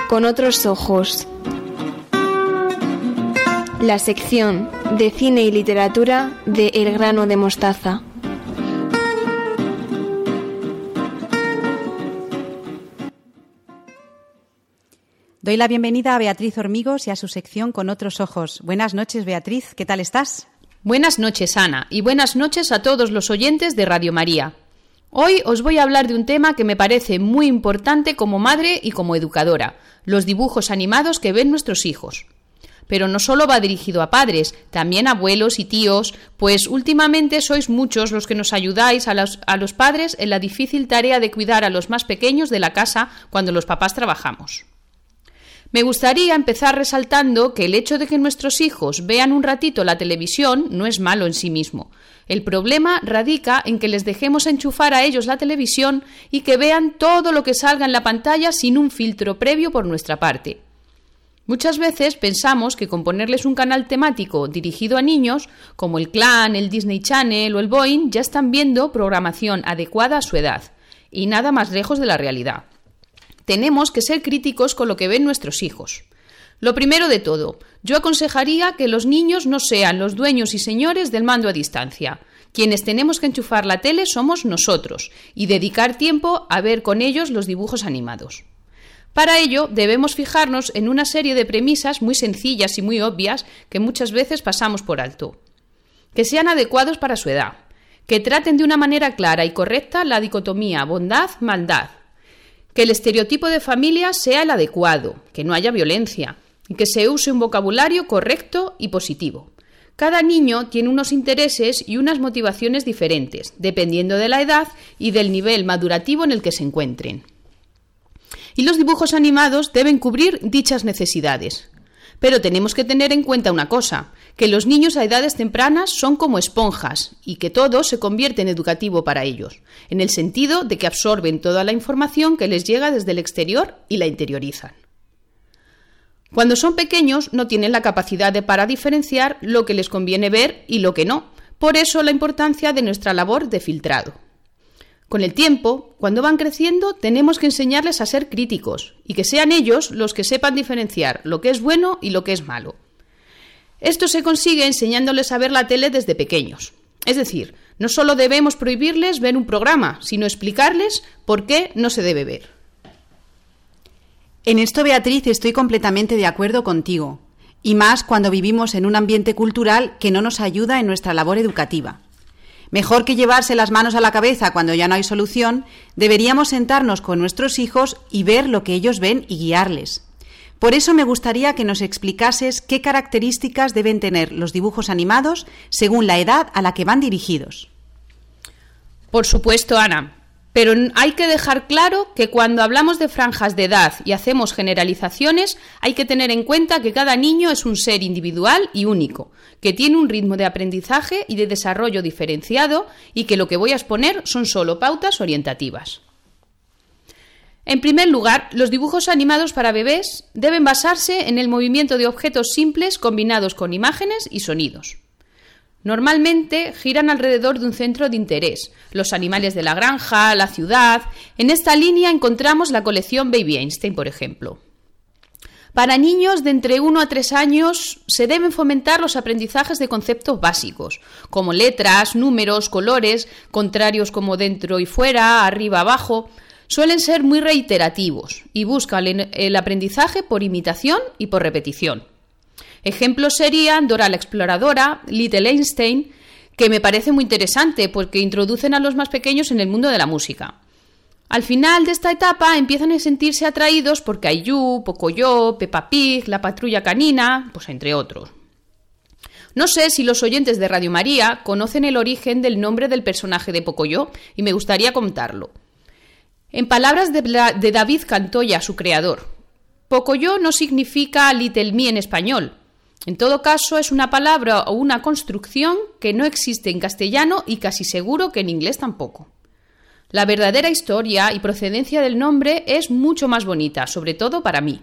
Con otros ojos. La sección de cine y literatura de El grano de mostaza. Doy la bienvenida a Beatriz Hormigos y a su sección Con otros ojos. Buenas noches, Beatriz. ¿Qué tal estás? Buenas noches, Ana, y buenas noches a todos los oyentes de Radio María. Hoy os voy a hablar de un tema que me parece muy importante como madre y como educadora, los dibujos animados que ven nuestros hijos. Pero no solo va dirigido a padres, también a abuelos y tíos, pues últimamente sois muchos los que nos ayudáis a los, a los padres en la difícil tarea de cuidar a los más pequeños de la casa cuando los papás trabajamos. Me gustaría empezar resaltando que el hecho de que nuestros hijos vean un ratito la televisión no es malo en sí mismo. El problema radica en que les dejemos enchufar a ellos la televisión y que vean todo lo que salga en la pantalla sin un filtro previo por nuestra parte. Muchas veces pensamos que con ponerles un canal temático dirigido a niños, como el Clan, el Disney Channel o el Boeing, ya están viendo programación adecuada a su edad. Y nada más lejos de la realidad tenemos que ser críticos con lo que ven nuestros hijos. Lo primero de todo, yo aconsejaría que los niños no sean los dueños y señores del mando a distancia. Quienes tenemos que enchufar la tele somos nosotros y dedicar tiempo a ver con ellos los dibujos animados. Para ello debemos fijarnos en una serie de premisas muy sencillas y muy obvias que muchas veces pasamos por alto. Que sean adecuados para su edad, que traten de una manera clara y correcta la dicotomía bondad-maldad, que el estereotipo de familia sea el adecuado, que no haya violencia y que se use un vocabulario correcto y positivo. Cada niño tiene unos intereses y unas motivaciones diferentes, dependiendo de la edad y del nivel madurativo en el que se encuentren. Y los dibujos animados deben cubrir dichas necesidades. Pero tenemos que tener en cuenta una cosa, que los niños a edades tempranas son como esponjas y que todo se convierte en educativo para ellos, en el sentido de que absorben toda la información que les llega desde el exterior y la interiorizan. Cuando son pequeños no tienen la capacidad de para diferenciar lo que les conviene ver y lo que no, por eso la importancia de nuestra labor de filtrado. Con el tiempo, cuando van creciendo, tenemos que enseñarles a ser críticos y que sean ellos los que sepan diferenciar lo que es bueno y lo que es malo. Esto se consigue enseñándoles a ver la tele desde pequeños. Es decir, no solo debemos prohibirles ver un programa, sino explicarles por qué no se debe ver. En esto, Beatriz, estoy completamente de acuerdo contigo, y más cuando vivimos en un ambiente cultural que no nos ayuda en nuestra labor educativa. Mejor que llevarse las manos a la cabeza cuando ya no hay solución, deberíamos sentarnos con nuestros hijos y ver lo que ellos ven y guiarles. Por eso me gustaría que nos explicases qué características deben tener los dibujos animados según la edad a la que van dirigidos. Por supuesto, Ana. Pero hay que dejar claro que cuando hablamos de franjas de edad y hacemos generalizaciones, hay que tener en cuenta que cada niño es un ser individual y único, que tiene un ritmo de aprendizaje y de desarrollo diferenciado y que lo que voy a exponer son solo pautas orientativas. En primer lugar, los dibujos animados para bebés deben basarse en el movimiento de objetos simples combinados con imágenes y sonidos. Normalmente giran alrededor de un centro de interés, los animales de la granja, la ciudad. En esta línea encontramos la colección Baby Einstein, por ejemplo. Para niños de entre 1 a 3 años se deben fomentar los aprendizajes de conceptos básicos, como letras, números, colores, contrarios como dentro y fuera, arriba, abajo. Suelen ser muy reiterativos y buscan el aprendizaje por imitación y por repetición. Ejemplos serían Dora la Exploradora, Little Einstein, que me parece muy interesante porque introducen a los más pequeños en el mundo de la música. Al final de esta etapa empiezan a sentirse atraídos por Caillou, Pocoyo, Peppa Pig, La Patrulla Canina, pues entre otros. No sé si los oyentes de Radio María conocen el origen del nombre del personaje de Pocoyo y me gustaría contarlo. En palabras de, de David Cantoya, su creador, Pocoyo no significa Little Me en español, en todo caso, es una palabra o una construcción que no existe en castellano y casi seguro que en inglés tampoco. La verdadera historia y procedencia del nombre es mucho más bonita, sobre todo para mí.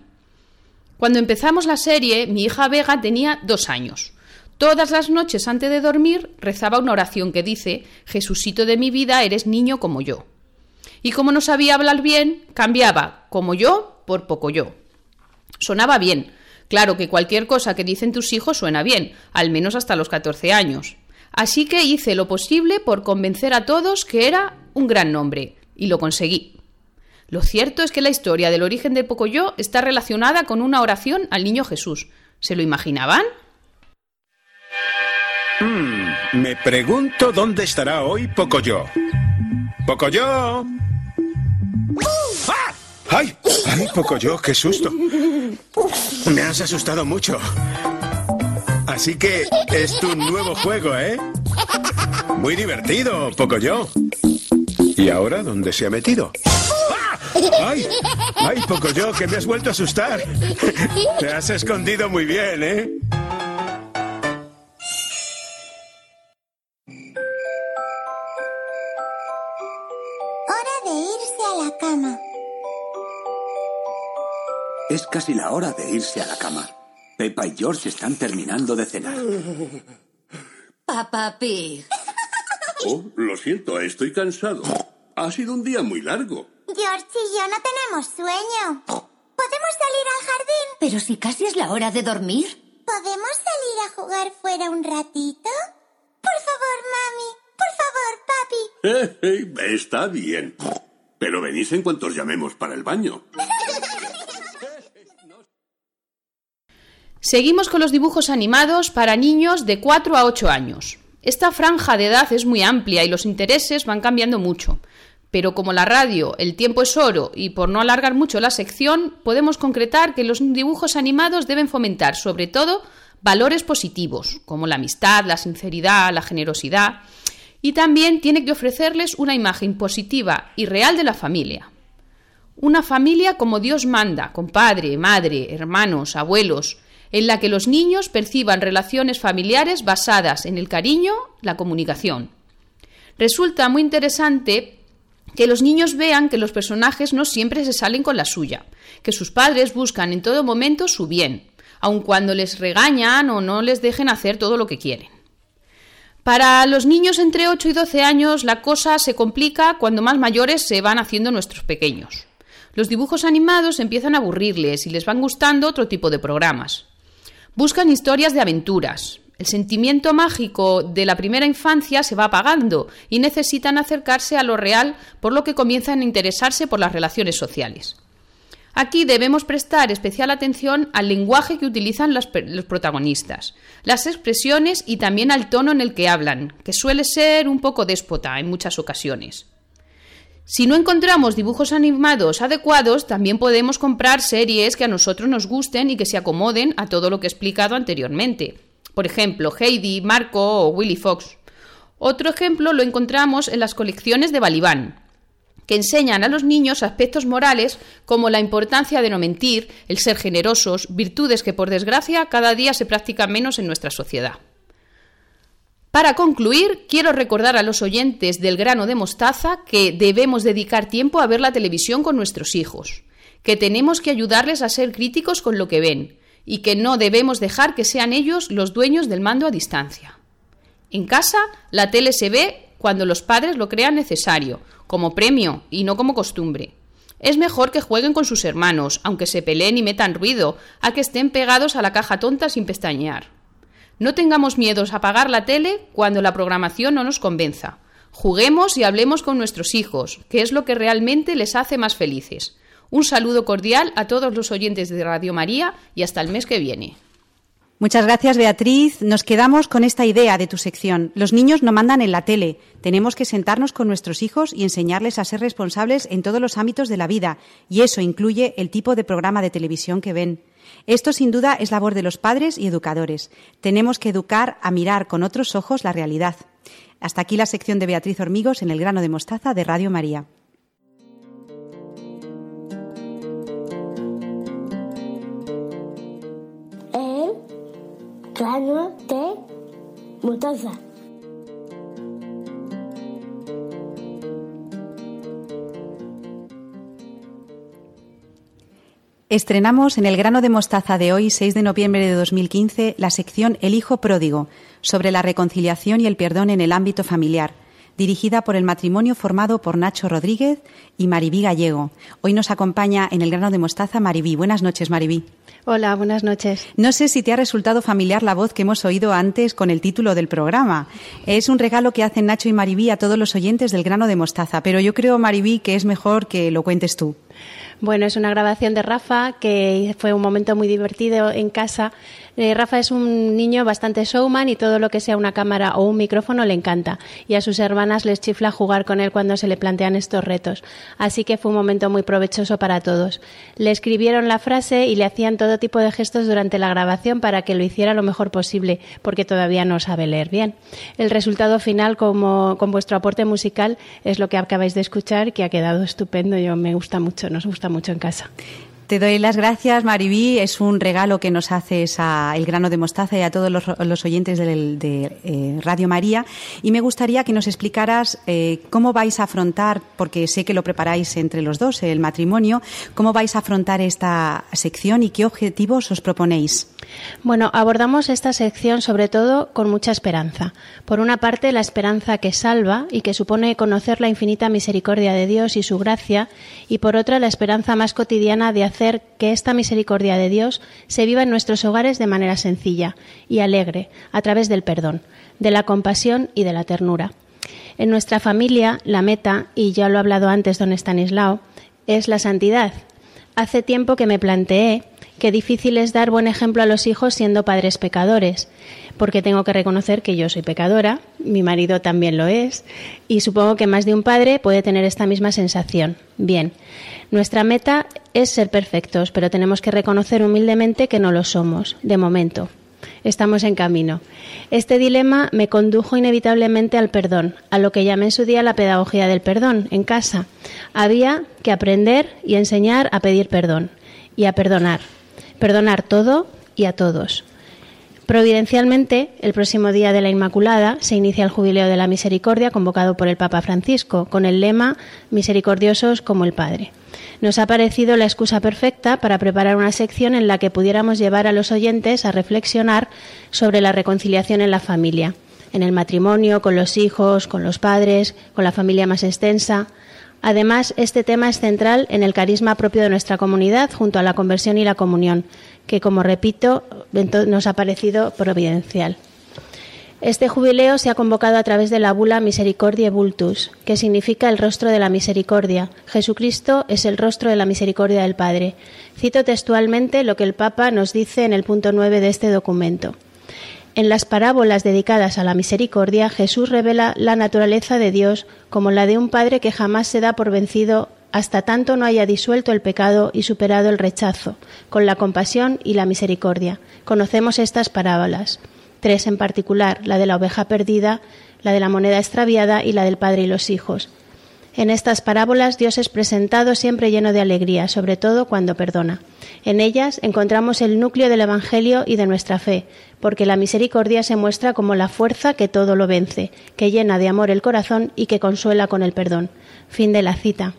Cuando empezamos la serie, mi hija Vega tenía dos años. Todas las noches antes de dormir rezaba una oración que dice Jesucito de mi vida, eres niño como yo. Y como no sabía hablar bien, cambiaba como yo por poco yo. Sonaba bien, Claro que cualquier cosa que dicen tus hijos suena bien, al menos hasta los 14 años. Así que hice lo posible por convencer a todos que era un gran nombre, y lo conseguí. Lo cierto es que la historia del origen de Pocoyo está relacionada con una oración al niño Jesús. ¿Se lo imaginaban? Hmm, me pregunto dónde estará hoy Pocoyo. ¡Pocoyo! ¡Ah! ¡Ay! ¡Ay, Pocoyo! ¡Qué susto! Me has asustado mucho. Así que es tu nuevo juego, ¿eh? Muy divertido, Pocoyo. ¿Y ahora dónde se ha metido? ¡Ay! ¡Ay, Pocoyo, que me has vuelto a asustar! Te has escondido muy bien, ¿eh? Es casi la hora de irse a la cama. Peppa y George están terminando de cenar. Papá Pig. Oh, lo siento, estoy cansado. Ha sido un día muy largo. George y yo no tenemos sueño. ¿Podemos salir al jardín? Pero si casi es la hora de dormir. ¿Podemos salir a jugar fuera un ratito? Por favor, mami. Por favor, papi. Eh, eh, está bien. Pero venís en cuanto os llamemos para el baño. Seguimos con los dibujos animados para niños de 4 a 8 años. Esta franja de edad es muy amplia y los intereses van cambiando mucho. Pero como la radio, el tiempo es oro y por no alargar mucho la sección, podemos concretar que los dibujos animados deben fomentar sobre todo valores positivos, como la amistad, la sinceridad, la generosidad, y también tiene que ofrecerles una imagen positiva y real de la familia. Una familia como Dios manda, con padre, madre, hermanos, abuelos, en la que los niños perciban relaciones familiares basadas en el cariño, la comunicación. Resulta muy interesante que los niños vean que los personajes no siempre se salen con la suya, que sus padres buscan en todo momento su bien, aun cuando les regañan o no les dejen hacer todo lo que quieren. Para los niños entre 8 y 12 años la cosa se complica cuando más mayores se van haciendo nuestros pequeños. Los dibujos animados empiezan a aburrirles y les van gustando otro tipo de programas. Buscan historias de aventuras. El sentimiento mágico de la primera infancia se va apagando y necesitan acercarse a lo real, por lo que comienzan a interesarse por las relaciones sociales. Aquí debemos prestar especial atención al lenguaje que utilizan los, protagonistas, las expresiones y también al tono en el que hablan, que suele ser un poco déspota en muchas ocasiones. Si no encontramos dibujos animados adecuados, también podemos comprar series que a nosotros nos gusten y que se acomoden a todo lo que he explicado anteriormente. Por ejemplo, Heidi, Marco o Willy Fox. Otro ejemplo lo encontramos en las colecciones de Balibán, que enseñan a los niños aspectos morales como la importancia de no mentir, el ser generosos, virtudes que por desgracia cada día se practican menos en nuestra sociedad. Para concluir, quiero recordar a los oyentes del grano de mostaza que debemos dedicar tiempo a ver la televisión con nuestros hijos, que tenemos que ayudarles a ser críticos con lo que ven y que no debemos dejar que sean ellos los dueños del mando a distancia. En casa, la tele se ve cuando los padres lo crean necesario, como premio y no como costumbre. Es mejor que jueguen con sus hermanos, aunque se peleen y metan ruido, a que estén pegados a la caja tonta sin pestañear. No tengamos miedos a apagar la tele cuando la programación no nos convenza. Juguemos y hablemos con nuestros hijos, que es lo que realmente les hace más felices. Un saludo cordial a todos los oyentes de Radio María y hasta el mes que viene. Muchas gracias, Beatriz. Nos quedamos con esta idea de tu sección. Los niños no mandan en la tele. Tenemos que sentarnos con nuestros hijos y enseñarles a ser responsables en todos los ámbitos de la vida, y eso incluye el tipo de programa de televisión que ven. Esto, sin duda, es labor de los padres y educadores. Tenemos que educar a mirar con otros ojos la realidad. Hasta aquí la sección de Beatriz Hormigos en el grano de mostaza de Radio María. grano de mostaza. Estrenamos en el grano de mostaza de hoy, 6 de noviembre de 2015, la sección El Hijo Pródigo, sobre la reconciliación y el perdón en el ámbito familiar, dirigida por el matrimonio formado por Nacho Rodríguez y Maribí Gallego. Hoy nos acompaña en el grano de mostaza Maribí. Buenas noches, Maribí. Hola, buenas noches. No sé si te ha resultado familiar la voz que hemos oído antes con el título del programa. Es un regalo que hacen Nacho y Maribí a todos los oyentes del grano de mostaza, pero yo creo, Maribí, que es mejor que lo cuentes tú. Bueno, es una grabación de Rafa que fue un momento muy divertido en casa eh, Rafa es un niño bastante showman y todo lo que sea una cámara o un micrófono le encanta. Y a sus hermanas les chifla jugar con él cuando se le plantean estos retos. Así que fue un momento muy provechoso para todos. Le escribieron la frase y le hacían todo tipo de gestos durante la grabación para que lo hiciera lo mejor posible, porque todavía no sabe leer bien. El resultado final, como con vuestro aporte musical, es lo que acabáis de escuchar, que ha quedado estupendo. Yo me gusta mucho, nos gusta mucho en casa. Te doy las gracias, Maribí. Es un regalo que nos haces a El Grano de Mostaza y a todos los, oyentes de, eh, Radio María. Y me gustaría que nos explicaras eh, cómo vais a afrontar, porque sé que lo preparáis entre los dos, el matrimonio, cómo vais a afrontar esta sección y qué objetivos os proponéis. Bueno, abordamos esta sección sobre todo con mucha esperanza. Por una parte, la esperanza que salva y que supone conocer la infinita misericordia de Dios y su gracia, y por otra, la esperanza más cotidiana de hacer que esta misericordia de Dios se viva en nuestros hogares de manera sencilla y alegre, a través del perdón, de la compasión y de la ternura. En nuestra familia, la meta, y ya lo ha hablado antes don Stanislao, es la santidad. Hace tiempo que me planteé qué difícil es dar buen ejemplo a los hijos siendo padres pecadores, porque tengo que reconocer que yo soy pecadora, mi marido también lo es, y supongo que más de un padre puede tener esta misma sensación. Bien, nuestra meta es ser perfectos, pero tenemos que reconocer humildemente que no lo somos, de momento. Estamos en camino. Este dilema me condujo inevitablemente al perdón, a lo que llamé en su día la pedagogía del perdón, en casa. Había que aprender y enseñar a pedir perdón y a perdonar perdonar todo y a todos. Providencialmente, el próximo día de la Inmaculada se inicia el Jubileo de la Misericordia convocado por el Papa Francisco, con el lema Misericordiosos como el Padre. Nos ha parecido la excusa perfecta para preparar una sección en la que pudiéramos llevar a los oyentes a reflexionar sobre la reconciliación en la familia, en el matrimonio, con los hijos, con los padres, con la familia más extensa. Además, este tema es central en el carisma propio de nuestra comunidad junto a la conversión y la comunión, que, como repito, nos ha parecido providencial. Este jubileo se ha convocado a través de la bula Misericordiae Vultus, que significa el rostro de la misericordia. Jesucristo es el rostro de la misericordia del Padre. Cito textualmente lo que el Papa nos dice en el punto 9 de este documento. En las parábolas dedicadas a la misericordia, Jesús revela la naturaleza de Dios como la de un Padre que jamás se da por vencido hasta tanto no haya disuelto el pecado y superado el rechazo, con la compasión y la misericordia. Conocemos estas parábolas tres en particular, la de la oveja perdida, la de la moneda extraviada y la del padre y los hijos. En estas parábolas Dios es presentado siempre lleno de alegría, sobre todo cuando perdona. En ellas encontramos el núcleo del Evangelio y de nuestra fe, porque la misericordia se muestra como la fuerza que todo lo vence, que llena de amor el corazón y que consuela con el perdón. Fin de la cita.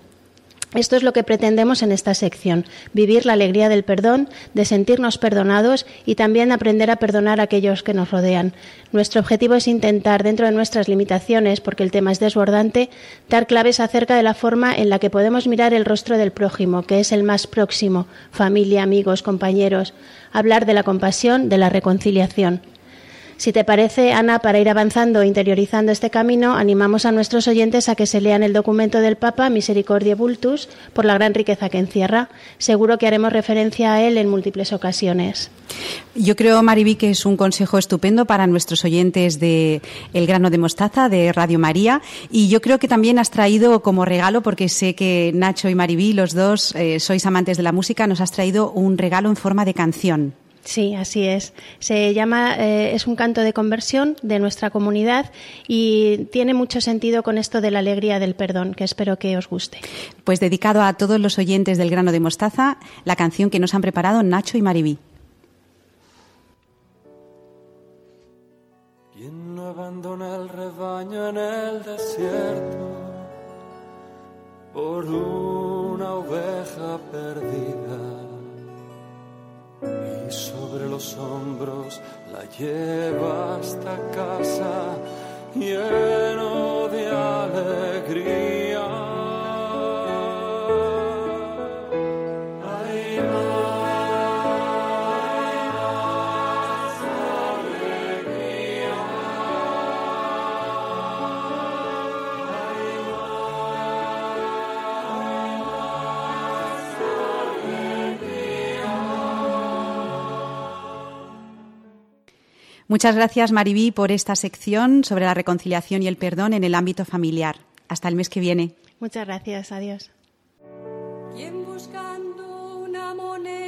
Esto es lo que pretendemos en esta sección, vivir la alegría del perdón, de sentirnos perdonados y también aprender a perdonar a aquellos que nos rodean. Nuestro objetivo es intentar, dentro de nuestras limitaciones, porque el tema es desbordante, dar claves acerca de la forma en la que podemos mirar el rostro del prójimo, que es el más próximo, familia, amigos, compañeros, hablar de la compasión, de la reconciliación. Si te parece, Ana, para ir avanzando e interiorizando este camino, animamos a nuestros oyentes a que se lean el documento del Papa Misericordia Vultus por la gran riqueza que encierra. Seguro que haremos referencia a él en múltiples ocasiones. Yo creo, Mariví, que es un consejo estupendo para nuestros oyentes de El grano de mostaza de Radio María y yo creo que también has traído como regalo, porque sé que Nacho y Mariví, los dos, eh, sois amantes de la música, nos has traído un regalo en forma de canción. Sí, así es. Se llama, eh, es un canto de conversión de nuestra comunidad y tiene mucho sentido con esto de la alegría del perdón, que espero que os guste. Pues dedicado a todos los oyentes del grano de mostaza, la canción que nos han preparado Nacho y Maribí. ¿Quién no abandona el rebaño en el desierto por una oveja perdida? Sobre los hombros la lleva hasta casa lleno de alegría. Muchas gracias, Maribí, por esta sección sobre la reconciliación y el perdón en el ámbito familiar. Hasta el mes que viene. Muchas gracias. Adiós. buscando una moneda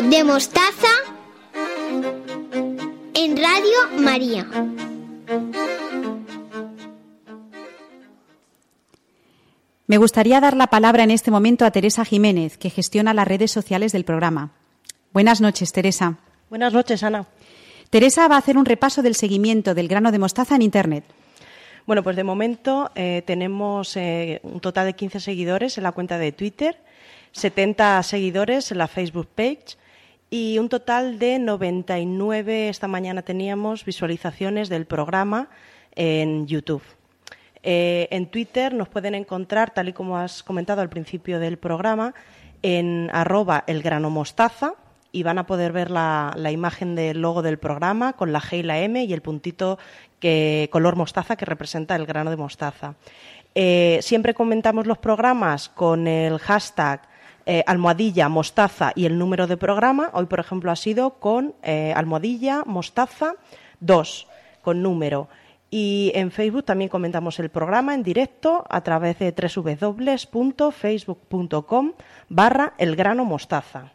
de mostaza en Radio María. Me gustaría dar la palabra en este momento a Teresa Jiménez, que gestiona las redes sociales del programa. Buenas noches, Teresa. Buenas noches, Ana. Teresa va a hacer un repaso del seguimiento del grano de mostaza en Internet. Bueno, pues de momento eh, tenemos eh, un total de 15 seguidores en la cuenta de Twitter, 70 seguidores en la Facebook page y un total de 99 esta mañana teníamos visualizaciones del programa en YouTube. Eh, en Twitter nos pueden encontrar, tal y como has comentado al principio del programa, en arroba elgranomostaza y van a poder ver la, imagen del logo del programa con la G y la M y el puntito que, color mostaza que representa el grano de mostaza. Eh, siempre comentamos los programas con el hashtag eh, almohadilla, mostaza y el número de programa. Hoy, por ejemplo, ha sido con eh, almohadilla, mostaza 2, con número. Y en Facebook también comentamos el programa en directo a través de www.facebook.com barra elgrano mostaza.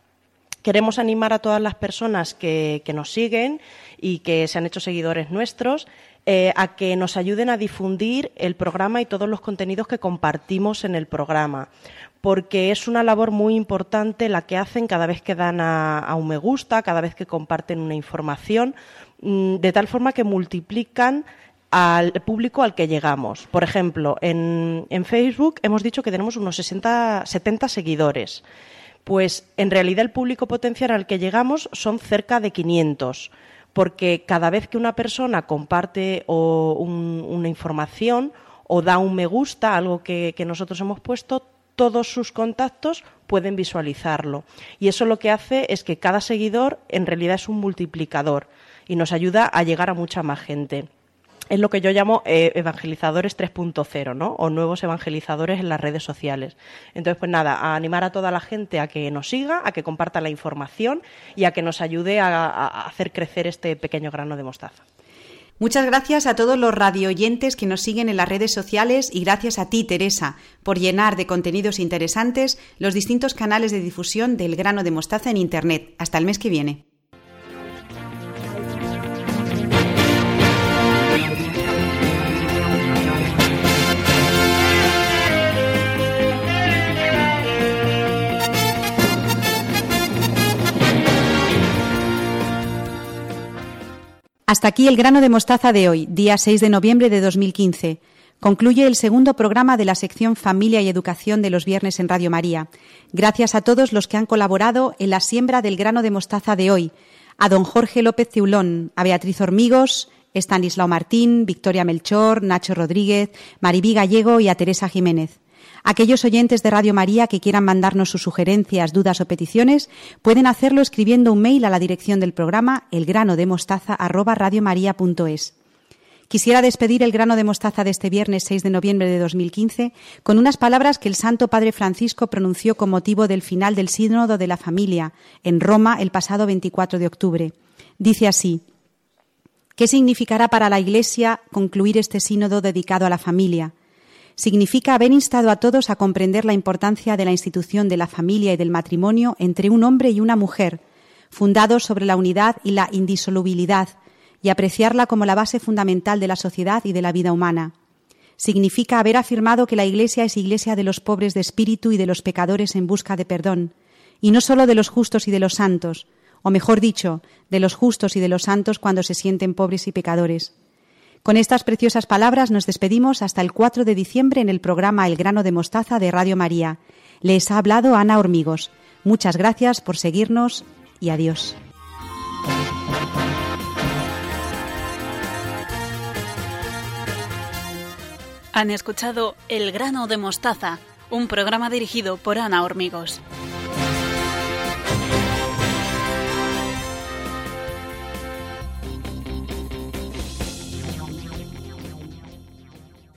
Queremos animar a todas las personas que, nos siguen y que se han hecho seguidores nuestros eh, a que nos ayuden a difundir el programa y todos los contenidos que compartimos en el programa porque es una labor muy importante la que hacen cada vez que dan a, un me gusta, cada vez que comparten una información, mm, de tal forma que multiplican al público al que llegamos. Por ejemplo, en, en Facebook hemos dicho que tenemos unos 60, 70 seguidores. Pues en realidad el público potencial al que llegamos son cerca de 500, porque cada vez que una persona comparte o un- una información o da un me gusta, algo que nosotros hemos puesto, todos sus contactos pueden visualizarlo. Y eso lo que hace es que cada seguidor en realidad es un multiplicador y nos ayuda a llegar a mucha más gente. Es lo que yo llamo eh, evangelizadores 3.0, ¿no? O nuevos evangelizadores en las redes sociales. Entonces, pues nada, animar a toda la gente a que nos siga, a que comparta la información y a que nos ayude a, a hacer crecer este pequeño grano de mostaza. Muchas gracias a todos los radioyentes que nos siguen en las redes sociales y gracias a ti, Teresa, por llenar de contenidos interesantes los distintos canales de difusión del grano de mostaza en Internet. Hasta el mes que viene. Hasta aquí el grano de mostaza de hoy, día 6 de noviembre de 2015. Concluye el segundo programa de la sección Familia y Educación de los viernes en Radio María. Gracias a todos los que han colaborado en la siembra del grano de mostaza de hoy. A don Jorge López Ciulón, a Beatriz Hormigos, Estanislao Martín, Victoria Melchor, Nacho Rodríguez, Maribí Gallego y a Teresa Jiménez. Aquellos oyentes de Radio María que quieran mandarnos sus sugerencias, dudas o peticiones pueden hacerlo escribiendo un mail a la dirección del programa elgranodemostaza@radiomaria.es. Quisiera despedir el grano de mostaza de este viernes 6 de noviembre de 2015 con unas palabras que el Santo Padre Francisco pronunció con motivo del final del Sínodo de la Familia en Roma el pasado 24 de octubre. Dice así: ¿Qué significará para la Iglesia concluir este sínodo dedicado a la familia? Significa haber instado a todos a comprender la importancia de la institución de la familia y del matrimonio entre un hombre y una mujer, fundados sobre la unidad y la indisolubilidad, y apreciarla como la base fundamental de la sociedad y de la vida humana. Significa haber afirmado que la Iglesia es Iglesia de los pobres de espíritu y de los pecadores en busca de perdón, y no sólo de los justos y de los santos, o mejor dicho, de los justos y de los santos cuando se sienten pobres y pecadores. Con estas preciosas palabras nos despedimos hasta el 4 de diciembre en el programa El grano de mostaza de Radio María. Les ha hablado Ana Hormigos. Muchas gracias por seguirnos y adiós. Han escuchado El grano de mostaza, un programa dirigido por Ana Hormigos.